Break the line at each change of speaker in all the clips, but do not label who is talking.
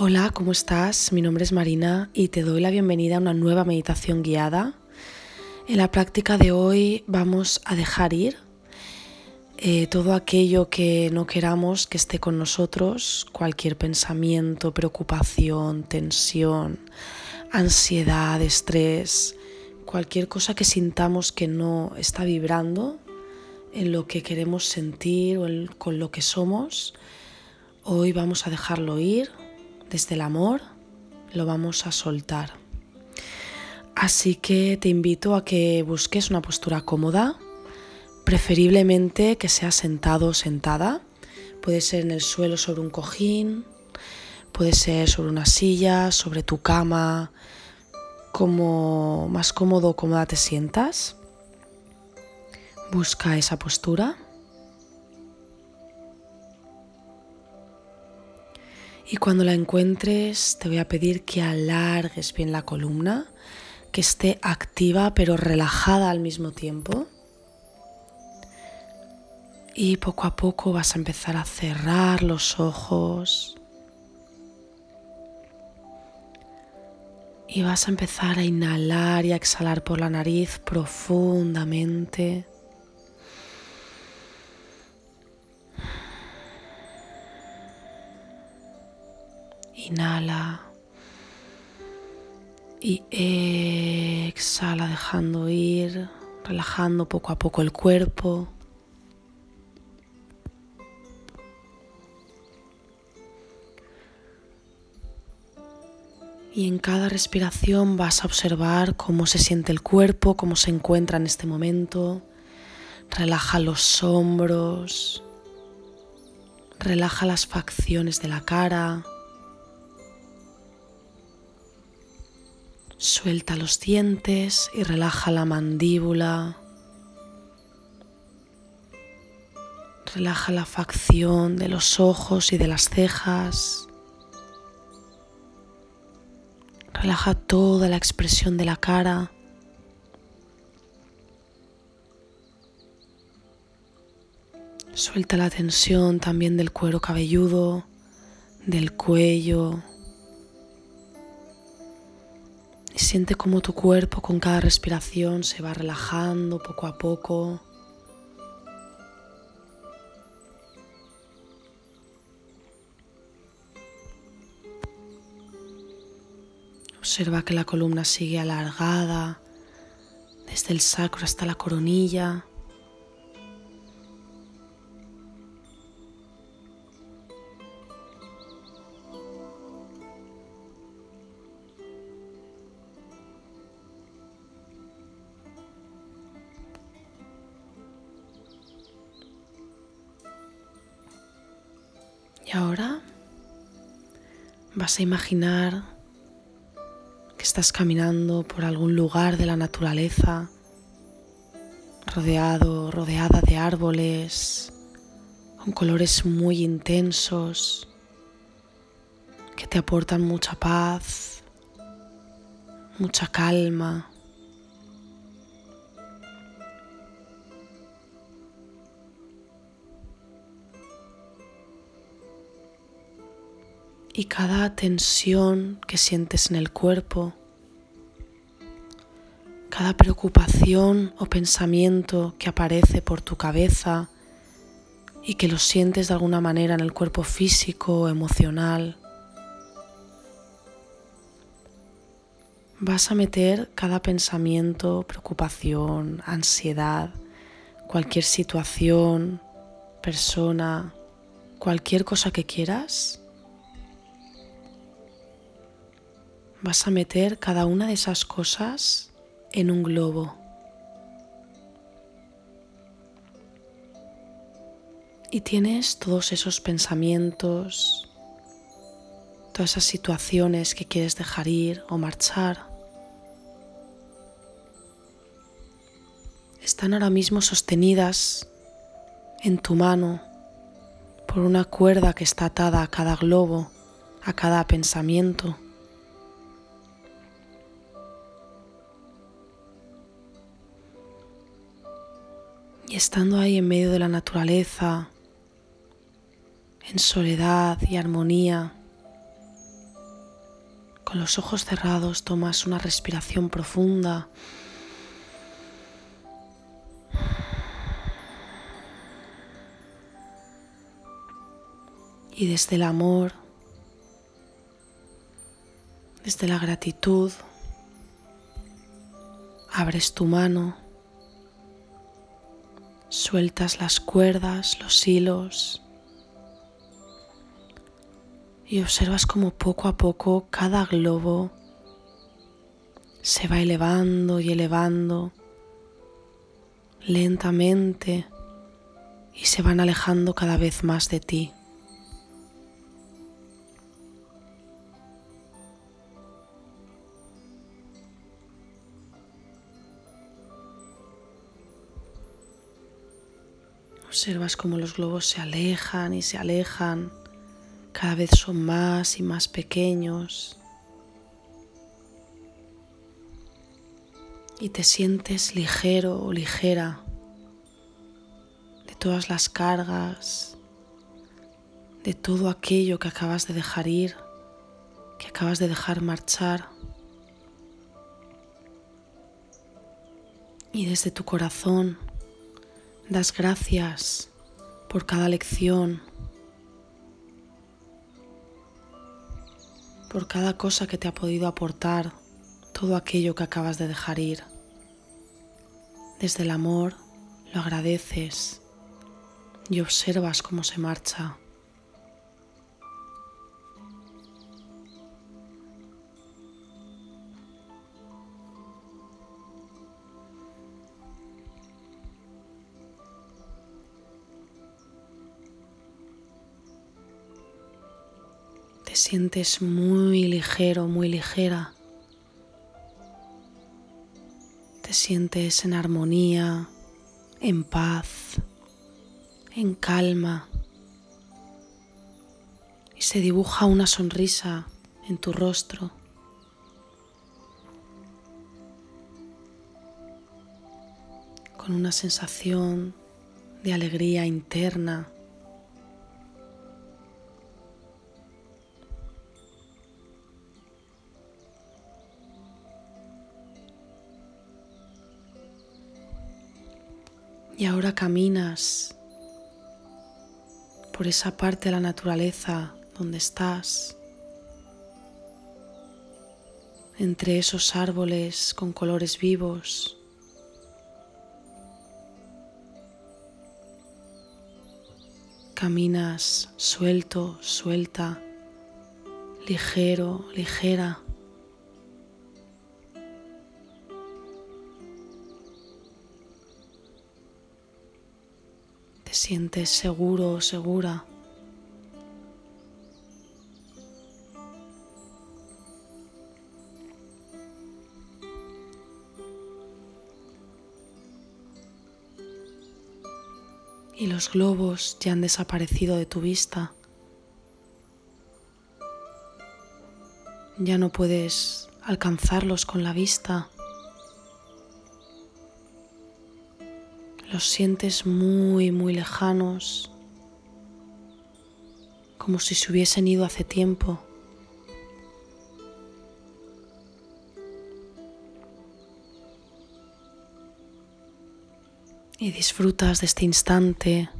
Hola, ¿cómo estás? Mi nombre es Marina y te doy la bienvenida a una nueva meditación guiada. En la práctica de hoy vamos a dejar ir eh, todo aquello que no queramos que esté con nosotros, cualquier pensamiento, preocupación, tensión, ansiedad, estrés, cualquier cosa que sintamos que no está vibrando en lo que queremos sentir o con lo que somos, hoy vamos a dejarlo ir desde el amor lo vamos a soltar. Así que te invito a que busques una postura cómoda, preferiblemente que sea sentado o sentada. Puede ser en el suelo sobre un cojín, puede ser sobre una silla, sobre tu cama, como más cómodo o cómoda te sientas. Busca esa postura. Y cuando la encuentres te voy a pedir que alargues bien la columna, que esté activa pero relajada al mismo tiempo. Y poco a poco vas a empezar a cerrar los ojos. Y vas a empezar a inhalar y a exhalar por la nariz profundamente. Inhala y exhala dejando ir, relajando poco a poco el cuerpo. Y en cada respiración vas a observar cómo se siente el cuerpo, cómo se encuentra en este momento. Relaja los hombros, relaja las facciones de la cara. Suelta los dientes y relaja la mandíbula. Relaja la facción de los ojos y de las cejas. Relaja toda la expresión de la cara. Suelta la tensión también del cuero cabelludo, del cuello, siente cómo tu cuerpo con cada respiración se va relajando poco a poco. Observa que la columna sigue alargada desde el sacro hasta la coronilla. Y ahora vas a imaginar que estás caminando por algún lugar de la naturaleza, rodeado, rodeada de árboles, con colores muy intensos, que te aportan mucha paz, mucha calma. Y cada tensión que sientes en el cuerpo, cada preocupación o pensamiento que aparece por tu cabeza y que lo sientes de alguna manera en el cuerpo físico o emocional. Vas a meter cada pensamiento, preocupación, ansiedad, cualquier situación, persona, cualquier cosa que quieras vas a meter cada una de esas cosas en un globo. Y tienes todos esos pensamientos, todas esas situaciones que quieres dejar ir o marchar. Están ahora mismo sostenidas en tu mano por una cuerda que está atada a cada globo, a cada pensamiento. Y estando ahí en medio de la naturaleza, en soledad y armonía, Con los ojos cerrados tomas una respiración profunda. Y desde el amor, desde la gratitud, abres tu mano, sueltas las cuerdas, los hilos y observas como poco a poco cada globo se va elevando y elevando lentamente y se van alejando cada vez más de ti. Observas cómo los globos se alejan y se alejan cada vez son más y más pequeños y te sientes ligero o ligera de todas las cargas, de todo aquello que acabas de dejar ir, que acabas de dejar marchar. Y desde tu corazón das gracias por cada lección, por cada cosa que te ha podido aportar todo aquello que acabas de dejar ir. Desde el amor lo agradeces y observas cómo se marcha. Sientes muy ligero, muy ligera. Te sientes en armonía, en paz, en calma. Y se dibuja una sonrisa en tu rostro. Con una sensación de alegría interna caminas por esa parte de la naturaleza donde estás, entre esos árboles con colores vivos. Caminas suelto, suelta, ligero, ligera. Sientes seguro o segura. Y los globos ya han desaparecido de tu vista. Ya no puedes alcanzarlos con la vista. Los sientes muy, muy lejanos, como si se hubiesen ido hace tiempo. Y disfrutas de este instante,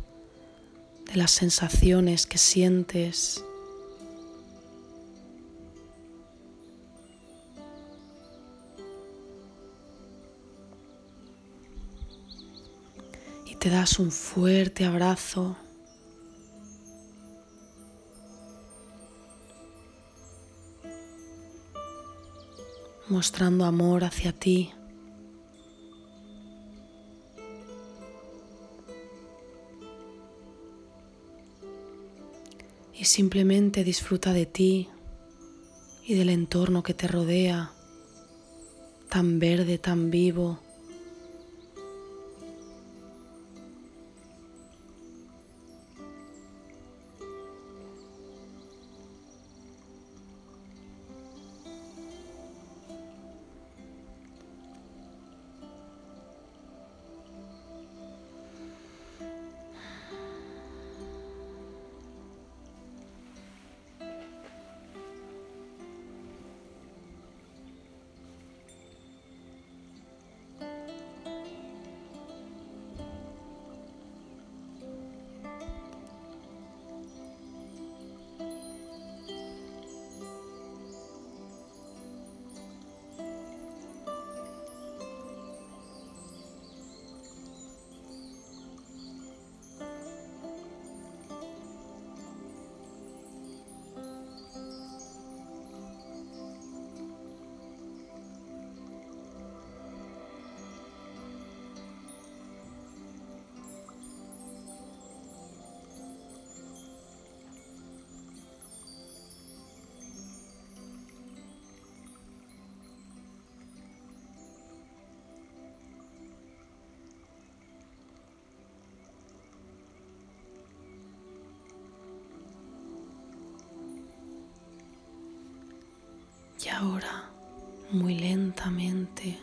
de las sensaciones que sientes. Te das un fuerte abrazo. mostrando amor hacia ti. Y simplemente disfruta de ti y del entorno que te rodea, tan verde, tan vivo. Y ahora, muy lentamente,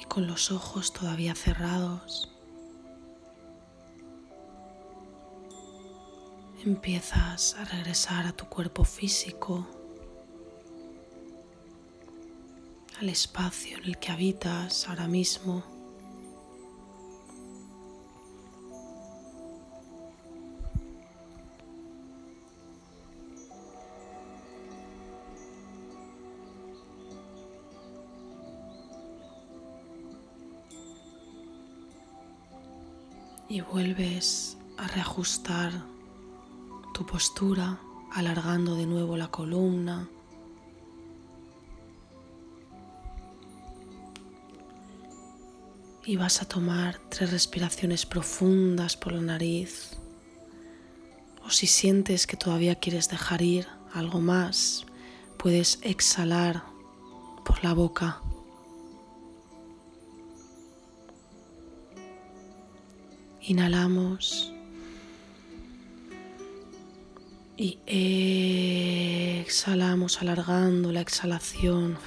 y con los ojos todavía cerrados, empiezas a regresar a tu cuerpo físico, al espacio en el que habitas ahora mismo. Y vuelves a reajustar tu postura, alargando de nuevo la columna. Y vas a tomar tres respiraciones profundas por la nariz. O si sientes que todavía quieres dejar ir algo más, puedes exhalar por la boca. Inhalamos y exhalamos alargando la exhalación.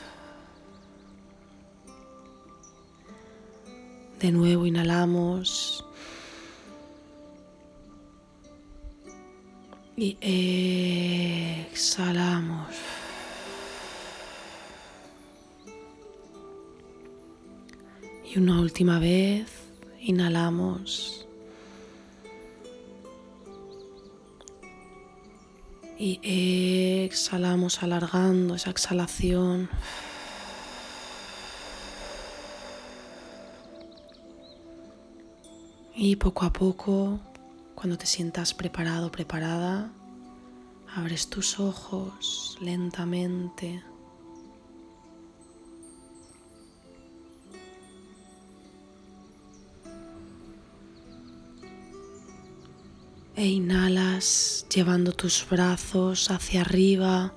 De nuevo inhalamos y exhalamos. Y una última vez inhalamos. Y exhalamos alargando esa exhalación. Y poco a poco, cuando te sientas preparado, preparada, abres tus ojos lentamente. E inhalas llevando tus brazos hacia arriba,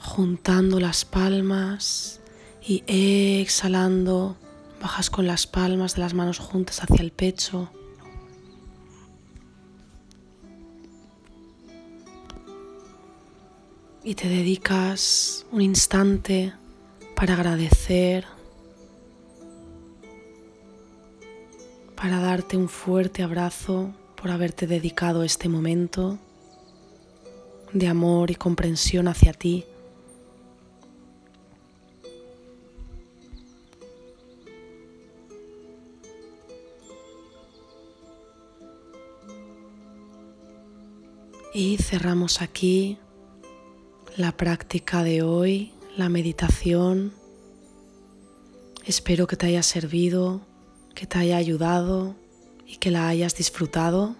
juntando las palmas y exhalando bajas con las palmas de las manos juntas hacia el pecho. Y te dedicas un instante para agradecer, para darte un fuerte abrazo por haberte dedicado este momento de amor y comprensión hacia ti. Y cerramos aquí la práctica de hoy, la meditación. Espero que te haya servido, que te haya ayudado y que la hayas disfrutado.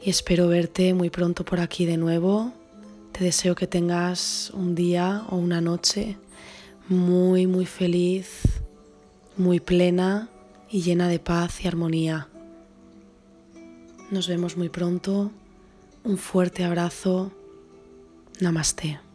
Y espero verte muy pronto por aquí de nuevo. Te deseo que tengas un día o una noche muy, muy feliz, muy plena y llena de paz y armonía. Nos vemos muy pronto. Un fuerte abrazo. Namaste.